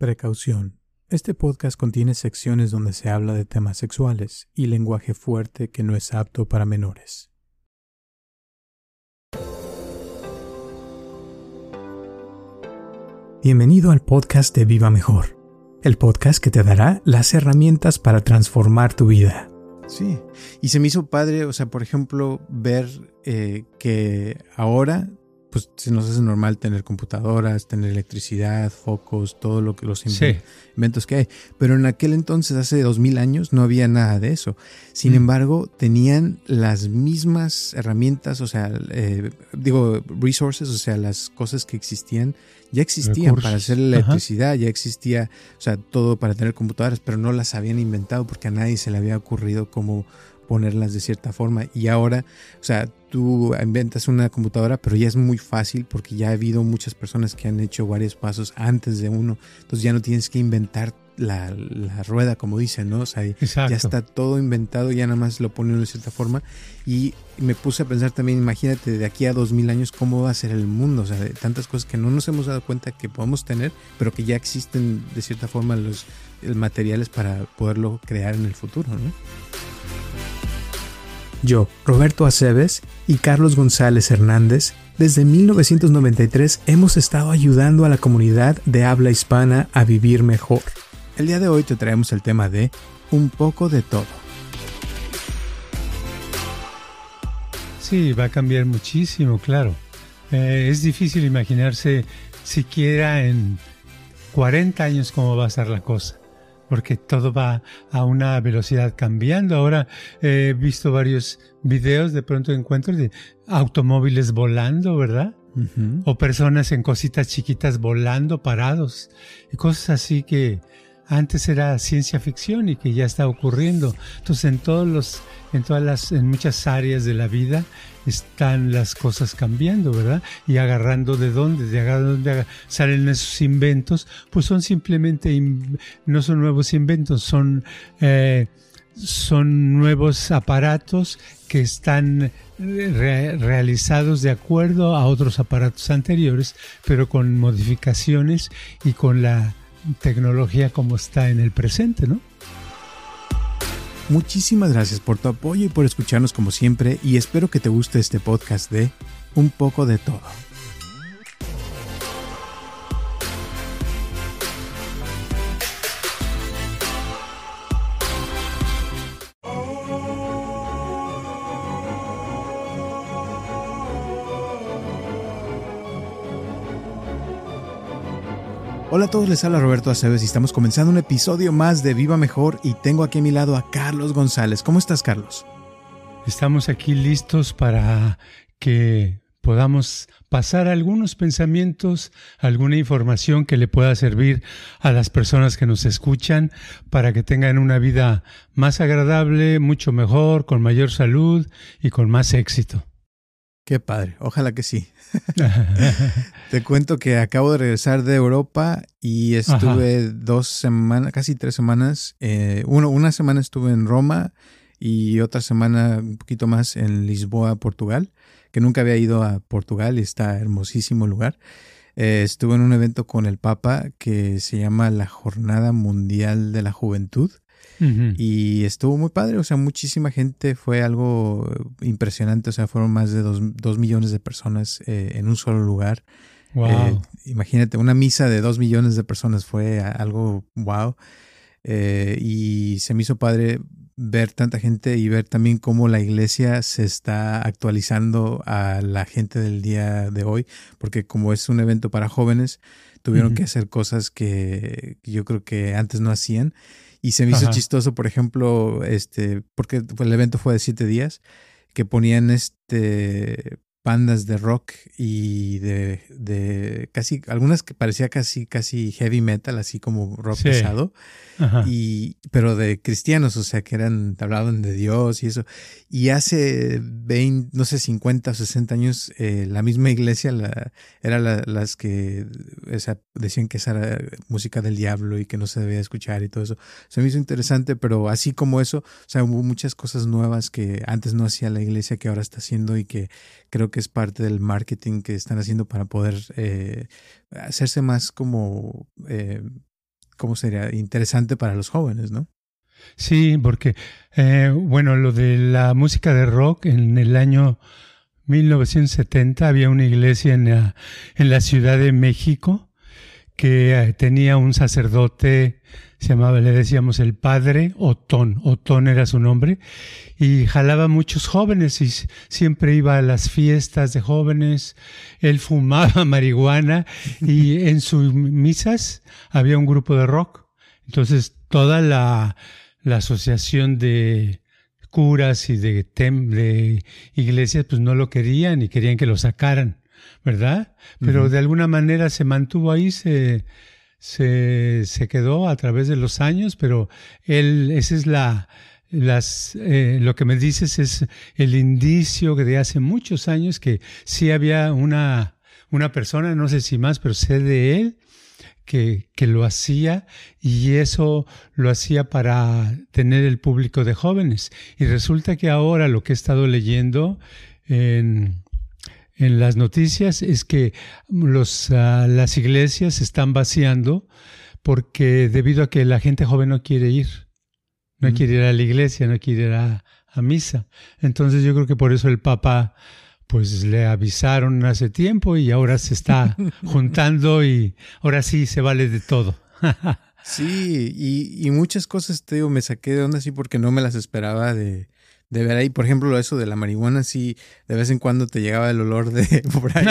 Precaución. Este podcast contiene secciones donde se habla de temas sexuales y lenguaje fuerte que no es apto para menores. Bienvenido al podcast de Viva Mejor, el podcast que te dará las herramientas para transformar tu vida. Sí, y se me hizo padre, o sea, por ejemplo, ver eh, que ahora pues se nos hace normal tener computadoras, tener electricidad, focos, todo lo que los inventos que hay. Pero en aquel entonces, hace dos mil años, no había nada de eso. Sin mm. embargo, tenían las mismas herramientas, o sea, eh, digo, resources, o sea, las cosas que existían, ya existían para hacer la electricidad, ya existía, o sea, todo para tener computadoras, pero no las habían inventado porque a nadie se le había ocurrido cómo ponerlas de cierta forma. Y ahora, o sea, tú inventas una computadora, pero ya es muy fácil porque ya ha habido muchas personas que han hecho varios pasos antes de uno. Entonces ya no tienes que inventar la, rueda, como dicen, ¿no? O sea, ya está todo inventado, ya nada más lo ponen de cierta forma. Y me puse a pensar también, imagínate, de aquí a dos mil años, cómo va a ser el mundo. O sea, de tantas cosas que no nos hemos dado cuenta que podemos tener, pero que ya existen de cierta forma los materiales para poderlo crear en el futuro, ¿no? Yo, Roberto Aceves y Carlos González Hernández, desde 1993 hemos estado ayudando a la comunidad de habla hispana a vivir mejor. El día de hoy te traemos el tema de un poco de todo. Sí, va a cambiar muchísimo, claro. Eh, es difícil imaginarse siquiera en 40 años cómo va a ser la cosa porque todo va a una velocidad cambiando. Ahora he visto varios videos, de pronto encuentro de automóviles volando, ¿verdad? O personas en cositas chiquitas volando, parados, y cosas así que antes era ciencia ficción y que ya está ocurriendo. Entonces en todos los, en todas las, en muchas áreas de la vida están las cosas cambiando, ¿verdad? Y agarrando de dónde, de dónde salen esos inventos, pues son simplemente, no son nuevos inventos, son, eh, son nuevos aparatos que están realizados de acuerdo a otros aparatos anteriores, pero con modificaciones y con la tecnología como está en el presente, ¿no? Muchísimas gracias por tu apoyo y por escucharnos como siempre y espero que te guste este podcast de Un poco de todo. Hola a todos, les habla Roberto Aceves y estamos comenzando un episodio más de Viva Mejor y tengo aquí a mi lado a Carlos González. ¿Cómo estás, Carlos? Estamos aquí listos para que podamos pasar algunos pensamientos, alguna información que le pueda servir a las personas que nos escuchan para que tengan una vida más agradable, mucho mejor, con mayor salud y con más éxito. Qué padre, ojalá que sí. Te cuento que acabo de regresar de Europa y estuve dos semanas, casi tres semanas. Eh, uno, una semana estuve en Roma y otra semana un poquito más en Lisboa, Portugal, que nunca había ido a Portugal y está hermosísimo lugar. Eh, estuve en un evento con el Papa que se llama la Jornada Mundial de la Juventud. Y estuvo muy padre, o sea, muchísima gente, fue algo impresionante, o sea, fueron más de dos, millones de personas eh, en un solo lugar. Wow. Eh, imagínate, una misa de dos millones de personas fue algo wow. Eh, y se me hizo padre ver tanta gente y ver también cómo la iglesia se está actualizando a la gente del día de hoy, porque como es un evento para jóvenes, tuvieron que hacer cosas que yo creo que antes no hacían. Y se me hizo chistoso, por ejemplo, este, porque el evento fue de siete días, que ponían este bandas de rock y de, de, casi, algunas que parecía casi, casi heavy metal, así como rock pesado, y, pero de cristianos, o sea, que eran, hablaban de Dios y eso. Y hace 20, no sé, 50 o 60 años, eh, la misma iglesia la, era las que decían que esa era música del diablo y que no se debía escuchar y todo eso. Se me hizo interesante, pero así como eso, o sea, hubo muchas cosas nuevas que antes no hacía la iglesia que ahora está haciendo y que creo que es parte del marketing que están haciendo para poder eh, hacerse más como, eh, ¿cómo sería? Interesante para los jóvenes, ¿no? Sí, porque, eh, bueno, lo de la música de rock en el año 1970 había una iglesia en en la Ciudad de México que tenía un sacerdote se llamaba, le decíamos el padre Otón, Otón era su nombre, y jalaba muchos jóvenes y siempre iba a las fiestas de jóvenes, él fumaba marihuana y en sus misas había un grupo de rock. Entonces toda la, la asociación de curas y de, tem, de iglesias pues no lo querían y querían que lo sacaran, ¿verdad? Pero de alguna manera se mantuvo ahí, se se, se quedó a través de los años, pero él, ese es la, las, eh, lo que me dices es el indicio de hace muchos años que sí había una, una persona, no sé si más, pero sé de él, que, que, lo hacía y eso lo hacía para tener el público de jóvenes. Y resulta que ahora lo que he estado leyendo en, en las noticias es que los, ah, las iglesias se están vaciando porque debido a que la gente joven no quiere ir, no quiere ir a la iglesia, no quiere ir a, misa. Entonces yo creo que por eso el Papa pues le avisaron hace tiempo y ahora se está juntando y ahora sí se vale de todo. sí, y, y, muchas cosas, te digo, me saqué de onda así porque no me las esperaba de, de ver ahí, por ejemplo, eso de la marihuana, sí, de vez en cuando te llegaba el olor de por ahí.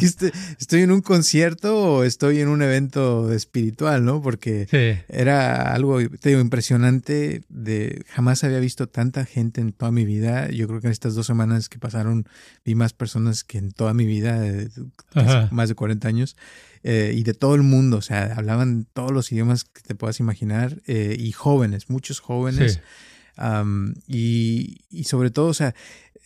Este, ¿Estoy en un concierto o estoy en un evento espiritual, no? Porque era algo, te digo, impresionante. De, jamás había visto tanta gente en toda mi vida. Yo creo que en estas dos semanas que pasaron vi más personas que en toda mi vida, más de 40 años. Eh, y de todo el mundo, o sea, hablaban todos los idiomas que te puedas imaginar eh, y jóvenes, muchos jóvenes y, sobre todo, o sea,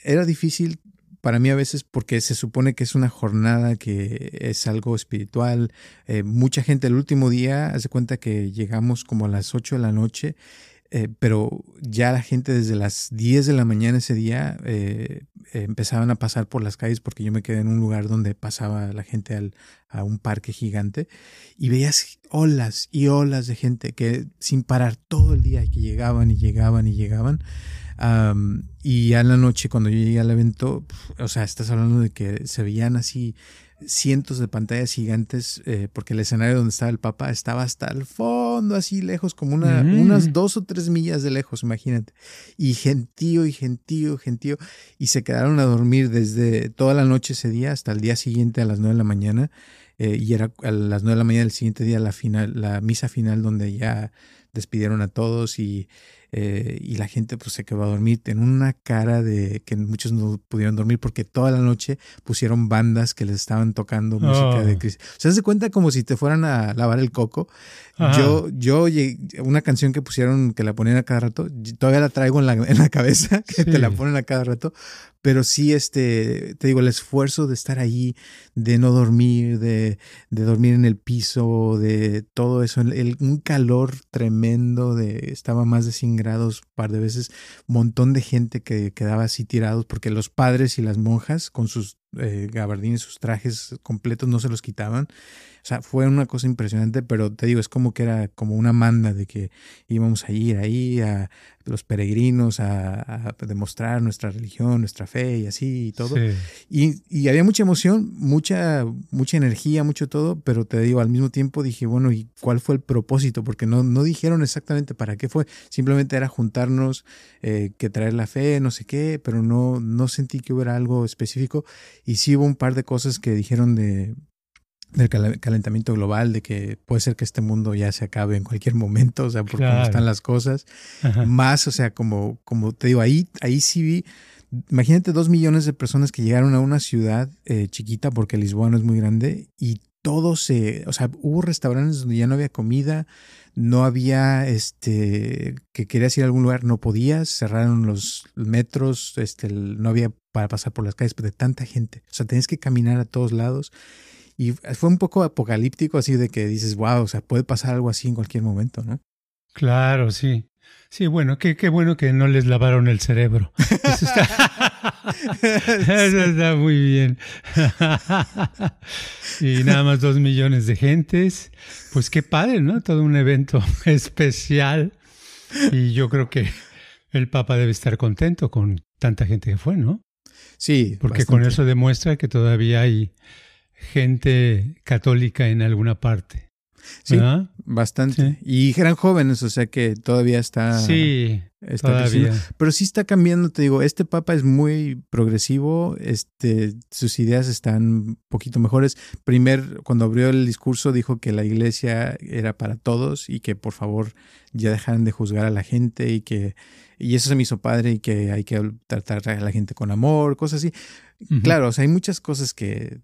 era difícil para mí a veces porque se supone que es una jornada que es algo espiritual. Eh, mucha gente el último día hace cuenta que llegamos como a las 8 de la noche eh, pero ya la gente desde las 10 de la mañana ese día eh, empezaban a pasar por las calles porque yo me quedé en un lugar donde pasaba la gente al, a un parque gigante y veías olas y olas de gente que sin parar todo el día que llegaban y llegaban y llegaban. y a la noche cuando yo llegué al evento, o sea, estás hablando de que se veían así cientos de pantallas gigantes, eh, porque el escenario donde estaba el Papa estaba hasta el fondo, así lejos, como una, mm. unas dos o tres millas de lejos, imagínate. Y gentío y gentío, gentío. Y se quedaron a dormir desde toda la noche ese día hasta el día siguiente a las nueve de la mañana. Eh, y era a las nueve de la mañana del siguiente día la, final, la misa final donde ya despidieron a todos y eh, y la gente pues se quedó a dormir en una cara de que muchos no pudieron dormir porque toda la noche pusieron bandas que les estaban tocando música de oh. crisis. O sea, se cuenta como si te fueran a lavar el coco. Yo, yo, una canción que pusieron, que la ponían a cada rato, todavía la traigo en la, en la cabeza, que te la ponen a cada rato, pero sí, este, te digo, el esfuerzo de estar ahí, de no dormir, de, de dormir en el piso, de todo eso, el, un calor tremendo, de, estaba más de 100 grados un par de veces, montón de gente que quedaba así tirados, porque los padres y las monjas con sus eh, gabardines, sus trajes completos no se los quitaban sea, fue una cosa impresionante, pero te digo, es como que era como una manda de que íbamos a ir ahí a los peregrinos a, demostrar nuestra religión, nuestra fe y así y todo. Y, y, había mucha emoción, mucha, mucha energía, mucho todo, pero te digo, al mismo tiempo dije, bueno, ¿y cuál fue el propósito? Porque no, no dijeron exactamente para qué fue, simplemente era juntarnos, eh, que traer la fe, no sé qué, pero no, no sentí que hubiera algo específico. Y sí hubo un par de cosas que dijeron de del calentamiento global, de que puede ser que este mundo ya se acabe en cualquier momento, o sea, por cómo están las cosas. Más, o sea, como, como te digo, ahí, ahí sí vi, Imagínate dos millones de personas que llegaron a una ciudad eh, chiquita, porque Lisboa no es muy grande, y todo se, o sea, hubo restaurantes donde ya no había comida, no había, este, que querías ir a algún lugar, no podías, cerraron los metros, este, no había para pasar por las calles de tanta gente, o sea, tenías que caminar a todos lados. Y fue un poco apocalíptico, así de que dices, wow, o sea, puede pasar algo así en cualquier momento, ¿no? Claro, sí. Sí, bueno, qué, qué bueno que no les lavaron el cerebro. Eso está, eso está muy bien. y nada más dos millones de gentes. Pues qué padre, ¿no? Todo un evento especial. Y yo creo que el Papa debe estar contento con tanta gente que fue, ¿no? Sí. Porque con eso demuestra que todavía hay gente católica en alguna parte. Sí, bastante. Y eran jóvenes, o sea que todavía está. Sí, todavía. Pero sí está cambiando, te digo, este papa es muy progresivo, este, sus ideas están un poquito mejores. Primer, cuando abrió el discurso, dijo que la iglesia era para todos y que por favor ya dejaran de juzgar a la gente y que. Y eso se me hizo padre y que hay que tratar a la gente con amor, cosas así. Claro, o sea, hay muchas cosas que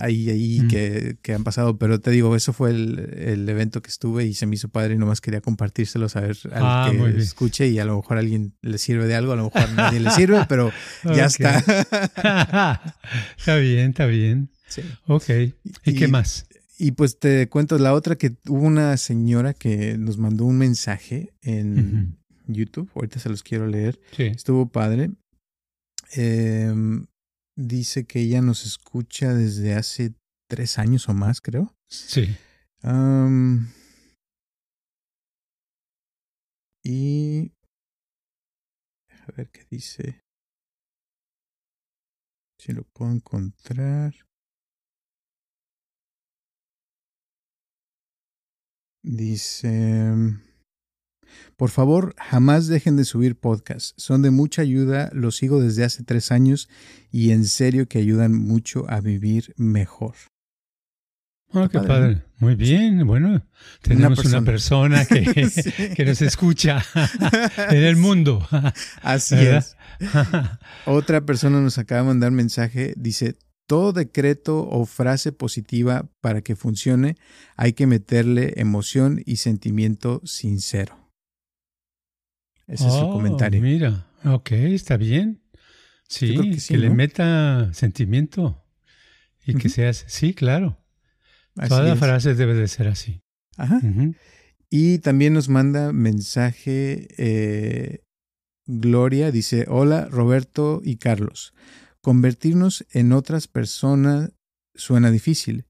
ahí, ahí mm. que, que, han pasado, pero te digo, eso fue el, el, evento que estuve y se me hizo padre y nomás quería compartírselo, saber al ah, que escuche y a lo mejor a alguien le sirve de algo, a lo mejor a nadie le sirve, pero ya está. está bien, está bien. Sí. Ok. ¿Y, qué más? Y pues te cuento la otra que hubo una señora que nos mandó un mensaje en YouTube, ahorita se los quiero leer. Sí. Estuvo padre. Eh, dice que ella nos escucha desde hace tres años o más, creo. Sí. y... A ver qué dice. Si lo puedo encontrar. Dice... Por favor, jamás dejen de subir podcasts. Son de mucha ayuda, los sigo desde hace tres años y en serio que ayudan mucho a vivir mejor. Ah, qué padre. Muy bien. Bueno, tenemos una persona, que, que, nos escucha en el mundo. Así es. Otra persona nos acaba de mandar mensaje. Dice, todo decreto o frase positiva para que funcione hay que meterle emoción y sentimiento sincero. Ese es su oh, comentario. Mira, ok, está bien. Sí, que, le meta sentimiento y que seas, sí, claro. Toda la frase debe de ser así. Ajá. Y también nos manda mensaje eh, Gloria, dice, hola Roberto y Carlos. Convertirnos en otras personas suena difícil.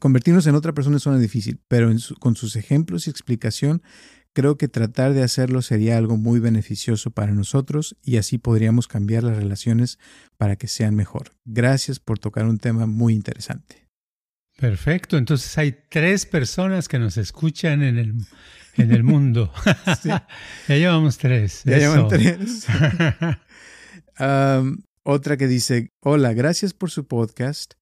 Convertirnos en otra persona suena difícil, pero con sus ejemplos y explicación Creo que tratar de hacerlo sería algo muy beneficioso para nosotros y así podríamos cambiar las relaciones para que sean mejor. Gracias por tocar un tema muy interesante. Perfecto, entonces hay tres personas que nos escuchan en el, en el mundo. ya llevamos tres. Ya llevan tres. otra que dice, hola, gracias por su podcast.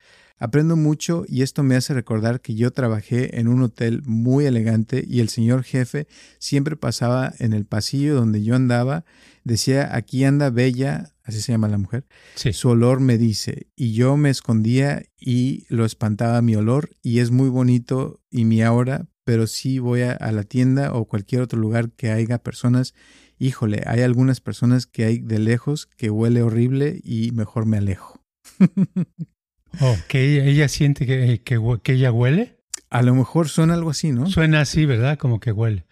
Aprendo mucho y esto me hace recordar que yo trabajé en un hotel muy elegante y el señor jefe siempre pasaba en el pasillo donde yo andaba, decía, aquí anda Bella, así se llama la mujer, su olor me dice, y yo me escondía y lo espantaba mi olor y es muy bonito y mi ahora, pero si voy a, a la tienda o cualquier otro lugar que haya personas, híjole, hay algunas personas que hay de lejos que huele horrible y mejor me alejo. Oh, que ella, siente que, que, ella huele. A lo mejor suena algo así, ¿no? Suena así, ¿verdad? Como que huele.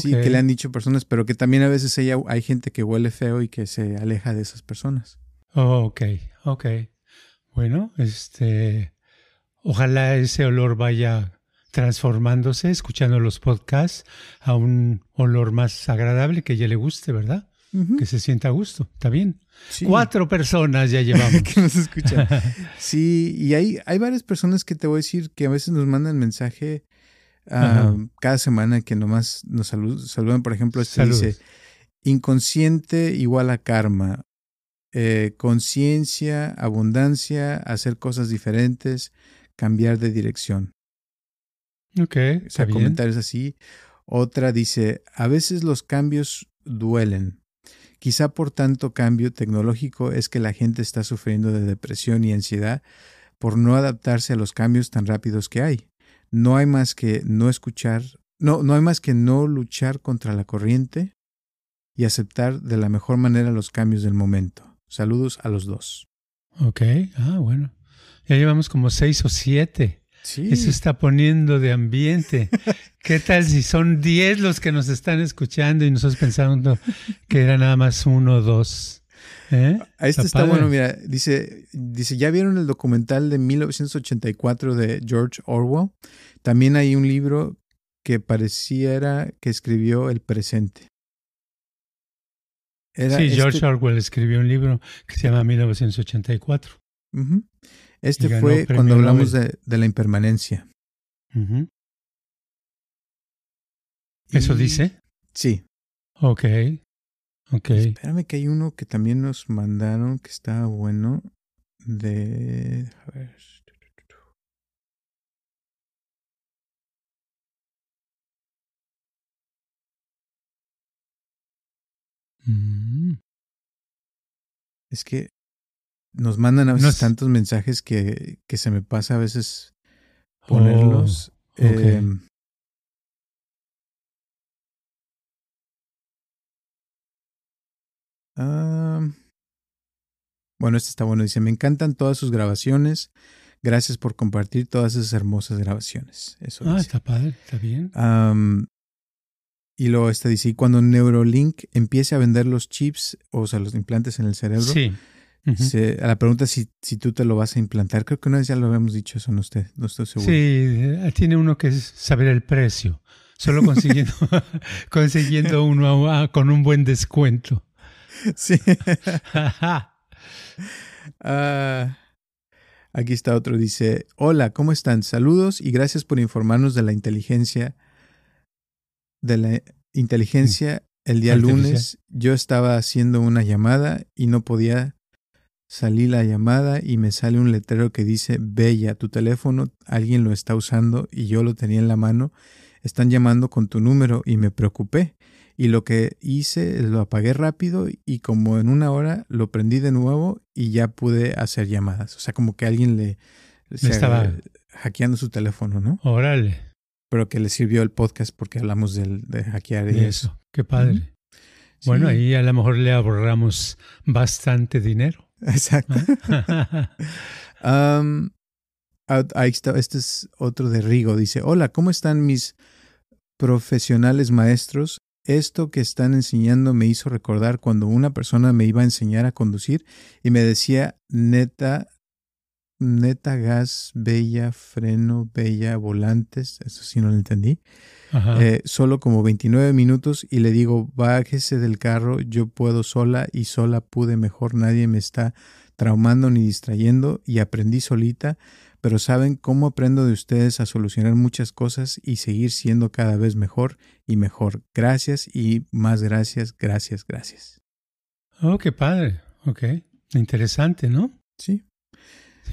Sí, que le han dicho personas, pero que también a veces ella, hay gente que huele feo y que se aleja de esas personas. Oh, ok, ok. Bueno, este, ojalá ese olor vaya transformándose, escuchando los podcasts, a un olor más agradable que ella le guste, ¿verdad? Que se sienta a gusto, está bien. Cuatro personas ya llevamos. que nos escuchan. sí, y hay, hay varias personas que te voy a decir que a veces nos mandan mensaje ah, cada semana que nomás nos saludan. Por ejemplo, este dice, inconsciente igual a karma. Eh, conciencia, abundancia, hacer cosas diferentes, cambiar de dirección. Ok. O sea, comentarios así. Otra dice, a veces los cambios duelen Quizá por tanto cambio tecnológico es que la gente está sufriendo de depresión y ansiedad por no adaptarse a los cambios tan rápidos que hay. No hay más que no escuchar, no, no hay más que no luchar contra la corriente y aceptar de la mejor manera los cambios del momento. Saludos a los dos. Ok, ah, bueno. Ya llevamos como seis o siete. Sí. Eso está poniendo de ambiente. ¿Qué tal si son diez los que nos están escuchando y nosotros pensando que era nada más uno o dos? ¿Eh? Este está, bueno, mira, dice, dice, ¿ya vieron el documental de 1984 de George Orwell? También hay un libro que pareciera que escribió el presente. sí, George este Orwell escribió un libro que se llama 1984. Este fue cuando hablamos de, la impermanencia. ¿Eso dice? Sí. Ok. Ok. Espérame que hay uno que también nos mandaron que está bueno. De. A ver. Mm. Es que nos mandan a veces tantos mensajes que, que, se me pasa a veces ponerlos. Oh, em, bueno, este está bueno. Dice, me encantan todas sus grabaciones. Gracias por compartir todas esas hermosas grabaciones. Eso ah, está padre, está bien. y luego este dice, y cuando Neurolink empiece a vender los chips, o sea, los implantes en el cerebro, sí a la pregunta si, si tú te lo vas a implantar, creo que una vez ya lo habíamos dicho eso en usted, no estoy seguro. Sí, eh, tiene uno que saber el precio, solo consiguiendo, consiguiendo uno con un buen descuento. Sí. Ah, aquí está otro, dice, hola, ¿cómo están? Saludos y gracias por informarnos de la inteligencia, de la inteligencia el día lunes yo estaba haciendo una llamada y no podía Salí la llamada y me sale un letrero que dice, Bella, tu teléfono, alguien lo está usando y yo lo tenía en la mano. Están llamando con tu número y me preocupé. Y lo que hice es lo apagué rápido y como en una hora lo prendí de nuevo y ya pude hacer llamadas. O sea, como que alguien le, estaba hackeando su teléfono, ¿no? Órale. Pero que le sirvió el podcast porque hablamos de hackear y eso. Qué padre. Bueno, ahí a lo mejor le ahorramos bastante dinero. Exacto. ahí está, este es otro de Rigo. Dice, hola, ¿cómo están mis profesionales maestros? Esto que están enseñando me hizo recordar cuando una persona me iba a enseñar a conducir y me decía, neta, neta gas, bella, freno, bella, volantes, eso sí no lo entendí. Eh, solo como 29 minutos y le digo, bájese del carro, yo puedo sola y sola pude mejor, nadie me está traumando ni distrayendo y aprendí solita, pero saben cómo aprendo de ustedes a solucionar muchas cosas y seguir siendo cada vez mejor y mejor. Gracias y más gracias, gracias, gracias. Oh, qué padre. Ok. Interesante, ¿no? Sí.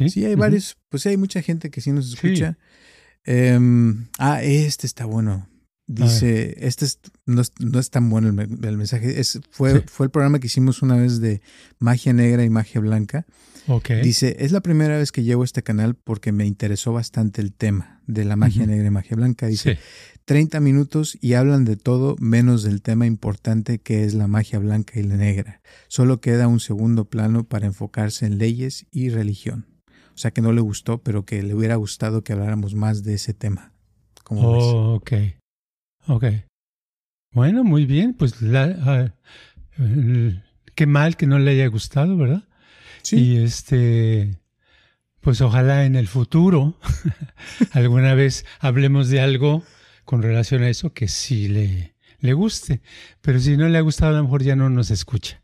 Sí, hay varios, pues hay mucha gente que sí nos escucha. Em, ah, este está bueno. Dice, este no, es, tan bueno el, mensaje. Es, fue, fue el programa que hicimos una vez de magia negra y magia blanca. Okay. Dice, es la primera vez que llevo este canal porque me interesó bastante el tema de la magia negra y magia blanca. Dice, 30 minutos y hablan de todo menos del tema importante que es la magia blanca y la negra. Solo queda un segundo plano para enfocarse en leyes y religión. O sea que no le gustó, pero que le hubiera gustado que habláramos más de ese tema. oh, ok. Ok. Bueno, muy bien. Pues la, qué mal que no le haya gustado, ¿verdad? Sí. Y este, pues ojalá en el futuro alguna vez hablemos de algo con relación a eso que sí le, le guste. Pero si no le ha gustado, a lo mejor ya no nos escucha.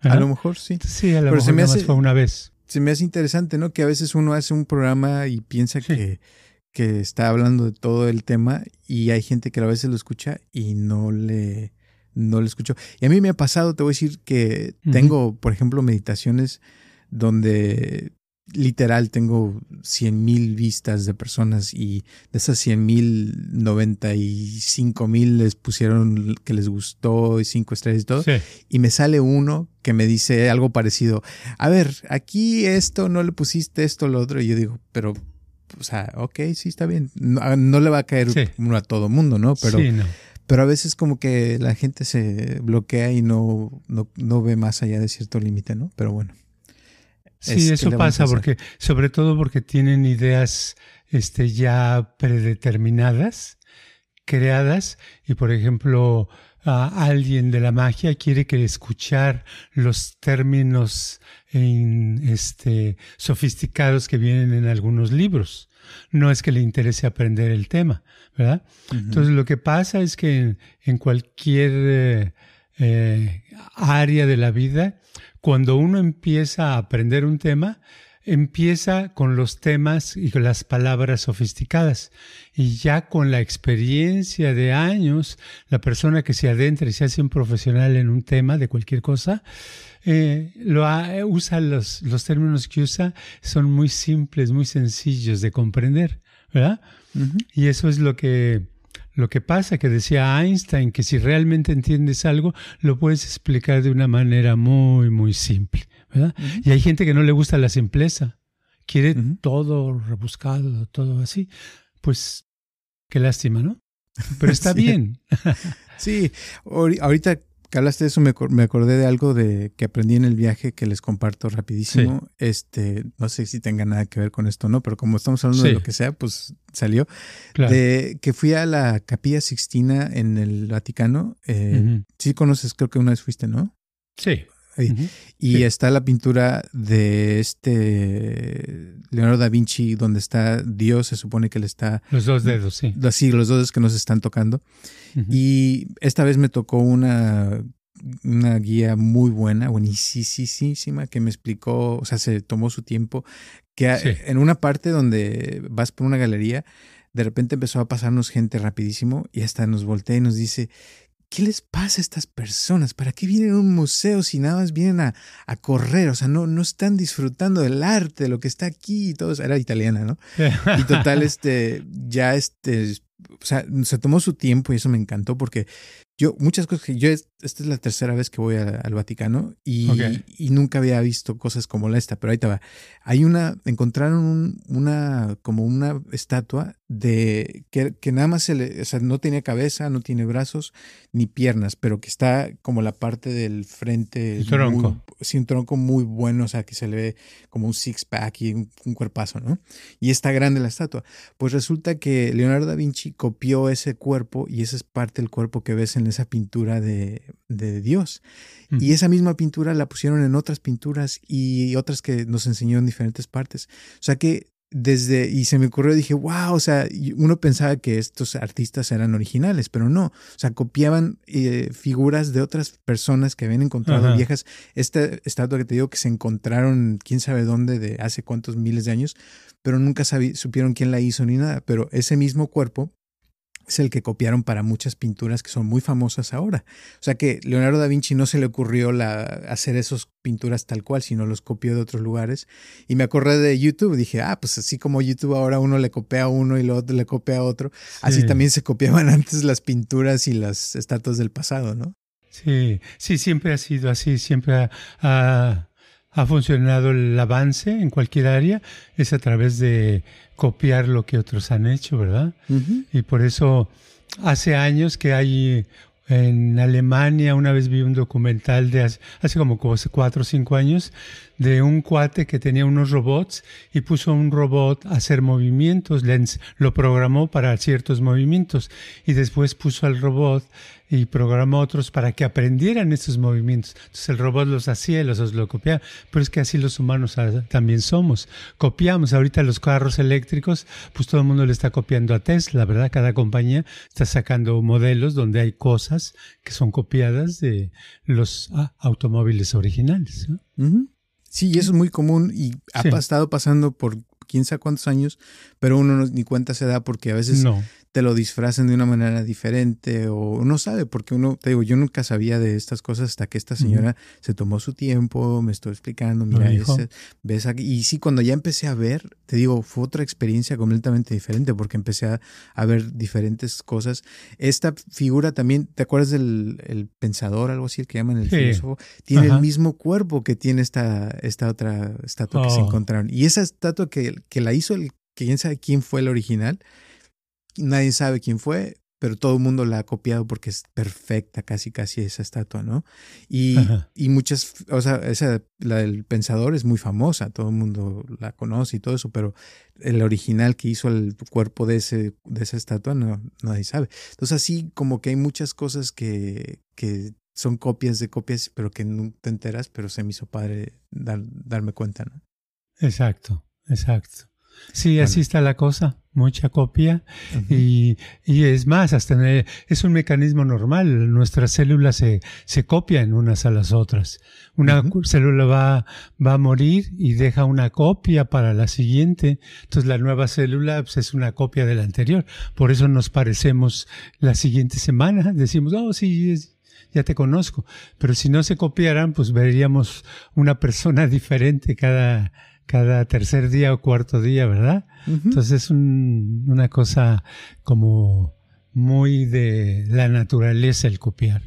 A lo mejor sí. Sí, a lo mejor se me hace, fue una vez. Se me hace interesante, ¿no? Que a veces uno hace un programa y piensa que que está hablando de todo el tema y hay gente que a veces lo escucha y no le, no le escucho. Y a mí me ha pasado, te voy a decir que tengo, por ejemplo, meditaciones donde literal tengo 100 mil vistas de personas y de esas 100 mil, 95 mil les pusieron que les gustó y cinco estrellas y todo. Y me sale uno que me dice algo parecido. A ver, aquí esto, no le pusiste esto, lo otro. Y yo digo, pero, o sea, ok, sí, está bien. No, le va a caer uno a todo mundo, ¿no? Pero, pero a veces como que la gente se bloquea y no, no, no ve más allá de cierto límite, ¿no? Pero bueno. Sí, eso pasa porque, sobre todo porque tienen ideas este, ya predeterminadas, creadas, y por ejemplo, a alguien de la magia quiere que escuchar los términos este, sofisticados que vienen en algunos libros. No es que le interese aprender el tema, ¿verdad? Entonces lo que pasa es que en, cualquier eh, eh, área de la vida cuando uno empieza a aprender un tema, empieza con los temas y con las palabras sofisticadas. Y ya con la experiencia de años, la persona que se adentra y se hace un profesional en un tema de cualquier cosa, eh, lo usa los, los términos que usa son muy simples, muy sencillos de comprender, ¿verdad? Y eso es lo que lo que pasa, que decía Einstein, que si realmente entiendes algo, lo puedes explicar de una manera muy, muy simple. ¿Verdad? Y hay gente que no le gusta la simpleza, quiere todo rebuscado, todo así. Pues qué lástima, ¿no? Pero está bien. sí, ahorita que hablaste de eso, me, me, acordé de algo de que aprendí en el viaje que les comparto rapidísimo. Este, no sé si tenga nada que ver con esto o no, pero como estamos hablando de lo que sea, pues salió. De que fui a la Capilla Sixtina en el Vaticano. Eh, Sí conoces, creo que una vez fuiste, ¿no? Sí. Y está la pintura de este Leonardo da Vinci, donde está Dios, se supone que le está... Los dos dedos, sí. Sí, los dos dedos que nos están tocando. Y esta vez me tocó una, una guía muy buena, buenísima, que me explicó, o sea, se tomó su tiempo, que en una parte donde vas por una galería, de repente empezó a pasarnos gente rapidísimo y hasta nos voltea y nos dice, ¿qué les pasa a estas personas? ¿Para qué vienen a un museo si nada más vienen a, a, correr? O sea, no, no están disfrutando del arte, de lo que está aquí y todo. Era italiana, ¿no? Y total, este, ya este, o sea, se tomó su tiempo y eso me encantó porque yo, muchas cosas que yo, esta es la tercera vez que voy al Vaticano y, y, nunca había visto cosas como la esta, pero ahí estaba. Hay una, encontraron una, como una estatua de que, que, nada más se le, o sea, no tenía cabeza, no tiene brazos ni piernas, pero que está como la parte del frente. Un tronco. Sí, un tronco muy bueno, o sea, que se le ve como un six pack y un, un cuerpazo, ¿no? Y está grande la estatua. Pues resulta que Leonardo da Vinci copió ese cuerpo y esa es parte del cuerpo que ves en esa pintura de, de Dios. Y esa misma pintura la pusieron en otras pinturas y otras que nos enseñó en diferentes partes. O sea que desde, y se me ocurrió, dije, wow, o sea, uno pensaba que estos artistas eran originales, pero no, o sea, copiaban eh, figuras de otras personas que habían encontrado viejas. Esta estatua que te digo que se encontraron, quién sabe dónde, de hace cuántos miles de años, pero nunca supieron quién la hizo ni nada, pero ese mismo cuerpo es el que copiaron para muchas pinturas que son muy famosas ahora. O sea que Leonardo da Vinci no se le ocurrió la, hacer esas pinturas tal cual, sino los copió de otros lugares. Y me acordé de YouTube, dije, ah, pues así como YouTube ahora uno le copia a uno y lo otro le copia a otro, así también se copiaban antes las pinturas y las estatuas del pasado, ¿no? Sí, sí, siempre ha sido así, siempre ha ha funcionado el avance en cualquier área es a través de copiar lo que otros han hecho, ¿verdad? Y por eso hace años que hay en Alemania, una vez vi un documental de hace, hace como cuatro o cinco años de un cuate que tenía unos robots y puso un robot a hacer movimientos, lo programó para ciertos movimientos y después puso al robot y programó otros para que aprendieran esos movimientos. Entonces el robot los hacía y los, lo copiaba, pero es que así los humanos también somos. Copiamos ahorita los carros eléctricos, pues todo el mundo le está copiando a Tesla, ¿verdad? Cada compañía está sacando modelos donde hay cosas que son copiadas de los ah, automóviles originales. Sí, y eso es muy común y ha estado pasando por quién sabe cuántos años, pero uno ni cuenta se da porque a veces te lo disfrazan de una manera diferente o uno sabe, porque uno, te digo, yo nunca sabía de estas cosas hasta que esta señora se tomó su tiempo, me estuvo explicando, mira, ese, ves aquí. Y sí, cuando ya empecé a ver, te digo, fue otra experiencia completamente diferente porque empecé a, a ver diferentes cosas. Esta figura también, ¿te acuerdas del el pensador, algo así, el que llaman el filósofo? Tiene el mismo cuerpo que tiene esta, esta otra estatua que se oh. encontraron. Y esa estatua que, que la hizo el que quién sabe quién fue el original, nadie sabe quién fue, pero todo el mundo la ha copiado porque es perfecta, casi, casi esa estatua, ¿no? Y, y muchas, o sea, esa, la del pensador es muy famosa, todo el mundo la conoce y todo eso, pero el original que hizo el cuerpo de, ese, de esa estatua no, nadie sabe. Entonces, así como que hay muchas cosas que, que son copias de copias, pero que no te enteras, pero se me hizo padre darme cuenta, ¿no? Exacto, exacto. Sí, así está la cosa, mucha copia. Y, y, es más, hasta es un mecanismo normal, nuestras células se, se copian unas a las otras. Una célula va, va a morir y deja una copia para la siguiente, entonces la nueva célula pues, es una copia de la anterior, por eso nos parecemos la siguiente semana, decimos, oh sí, ya te conozco, pero si no se copiaran, pues veríamos una persona diferente cada cada tercer día o cuarto día, ¿verdad? Entonces es una cosa como muy de la naturaleza el copiar.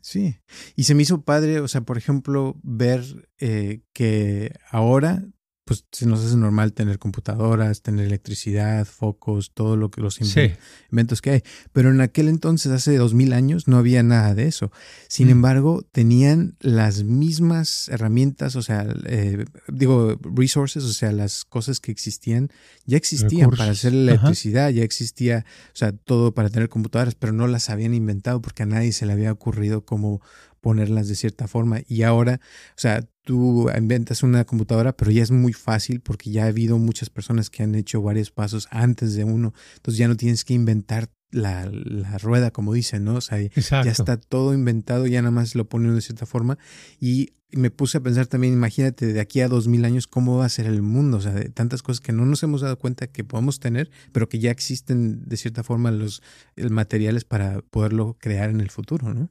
Sí, y se me hizo padre, o sea, por ejemplo, ver eh, que ahora pues se nos hace normal tener computadoras, tener electricidad, focos, todo lo que los inventos que hay. Pero en aquel entonces, hace dos mil años, no había nada de eso. Sin mm. embargo, tenían las mismas herramientas, o sea, eh, digo, resources, o sea, las cosas que existían, ya existían para hacer electricidad, ya existía, o sea, todo para tener computadoras, pero no las habían inventado porque a nadie se le había ocurrido cómo ponerlas de cierta forma. Y ahora, o sea, tú inventas una computadora, pero ya es muy fácil porque ya ha habido muchas personas que han hecho varios pasos antes de uno. Entonces ya no tienes que inventar la, rueda, como dicen, ¿no? O sea, ya está todo inventado, ya nada más lo ponen de cierta forma. Y me puse a pensar también, imagínate, de aquí a dos mil años, cómo va a ser el mundo. O sea, de tantas cosas que no nos hemos dado cuenta que podemos tener, pero que ya existen de cierta forma los materiales para poderlo crear en el futuro, ¿no?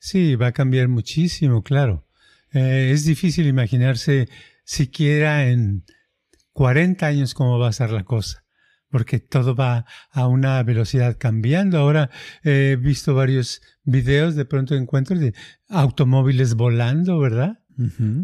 Sí, va a cambiar muchísimo, claro. Eh, es difícil imaginarse siquiera en 40 años cómo va a ser la cosa, porque todo va a una velocidad cambiando. Ahora he visto varios videos, de pronto encuentro de automóviles volando, ¿verdad?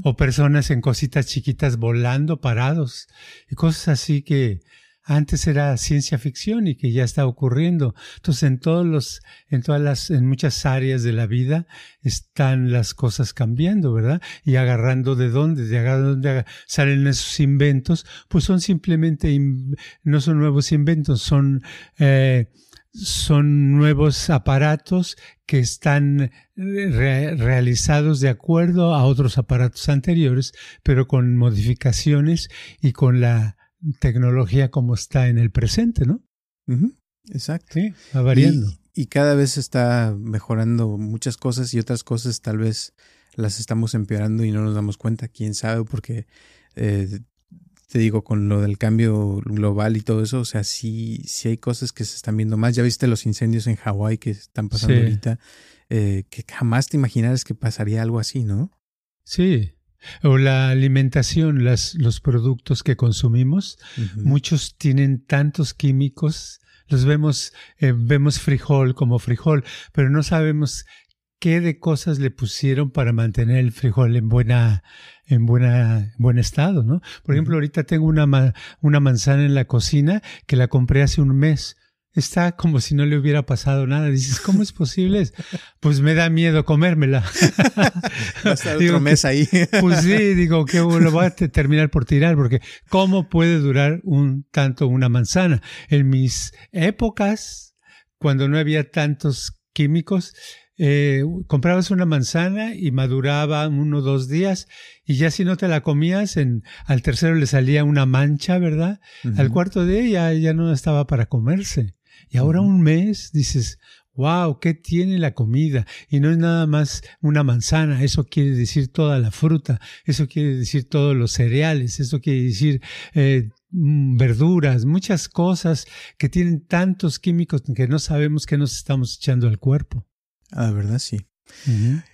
O personas en cositas chiquitas volando, parados, y cosas así que antes era ciencia ficción y que ya está ocurriendo. Entonces, en todos los, en todas las, en muchas áreas de la vida están las cosas cambiando, ¿verdad? Y agarrando de dónde, de dónde salen esos inventos, pues son simplemente, no son nuevos inventos, son, eh, son nuevos aparatos que están realizados de acuerdo a otros aparatos anteriores, pero con modificaciones y con la tecnología como está en el presente, ¿no? Exacto. Sí, va variando. Y, cada vez está mejorando muchas cosas y otras cosas tal vez las estamos empeorando y no nos damos cuenta, quién sabe, porque eh, te digo, con lo del cambio global y todo eso, o sea, sí, sí hay cosas que se están viendo más. Ya viste los incendios en Hawái que están pasando ahorita, eh, que jamás te imaginaras que pasaría algo así, ¿no? Sí, o la alimentación, las, los productos que consumimos, muchos tienen tantos químicos, los vemos, eh, vemos frijol como frijol, pero no sabemos qué de cosas le pusieron para mantener el frijol en buena, en buena, buen estado, ¿no? Por ejemplo, ahorita tengo una, una manzana en la cocina que la compré hace un mes está como si no le hubiera pasado nada. Dices, ¿cómo es posible? Pues me da miedo comérmela. Va a estar otro mes ahí. pues sí, digo que lo voy a terminar por tirar, porque ¿cómo puede durar un tanto una manzana? En mis épocas, cuando no había tantos químicos, eh, comprabas una manzana y maduraba uno o dos días y ya si no te la comías, en, al tercero le salía una mancha, ¿verdad? Al cuarto día ya no estaba para comerse. Y ahora un mes dices, wow, ¿qué tiene la comida? Y no es nada más una manzana, eso quiere decir toda la fruta, eso quiere decir todos los cereales, eso quiere decir eh, mm, verduras, muchas cosas que tienen tantos químicos que no sabemos qué nos estamos echando al cuerpo. Ah, verdad, sí.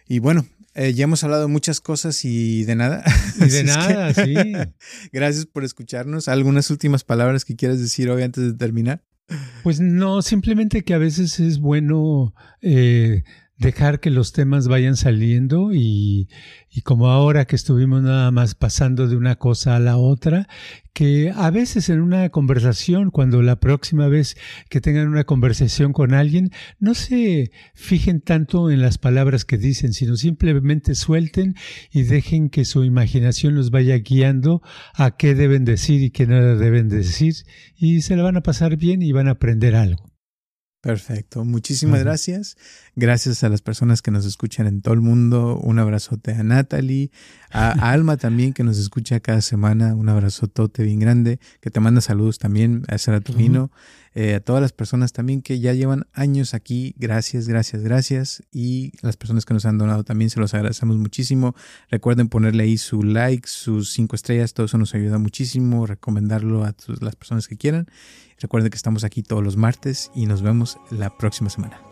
Y bueno, eh, ya hemos hablado muchas cosas y de nada. Y de nada, sí. Gracias por escucharnos. ¿Algunas últimas palabras que quieras decir hoy antes de terminar? Pues no, simplemente que a veces es bueno eh, dejar que los temas vayan saliendo y, y, como ahora que estuvimos nada más pasando de una cosa a la otra, que a veces en una conversación, cuando la próxima vez que tengan una conversación con alguien, no se fijen tanto en las palabras que dicen, sino simplemente suelten y dejen que su imaginación los vaya guiando a qué deben decir y qué no deben decir y se la van a pasar bien y van a aprender algo. Perfecto, muchísimas gracias. Gracias a las personas que nos escuchan en todo el mundo. Un abrazote a Natalie, a Alma también que nos escucha cada semana. Un abrazote bien grande, que te manda saludos también a Saratumino. Eh, a todas las personas también que ya llevan años aquí. Gracias, gracias, gracias. Y las personas que nos han donado también se los agradecemos muchísimo. Recuerden ponerle ahí su like, sus cinco estrellas. Todo eso nos ayuda muchísimo. Recomendarlo a las personas que quieran. Recuerden que estamos aquí todos los martes y nos vemos la próxima semana.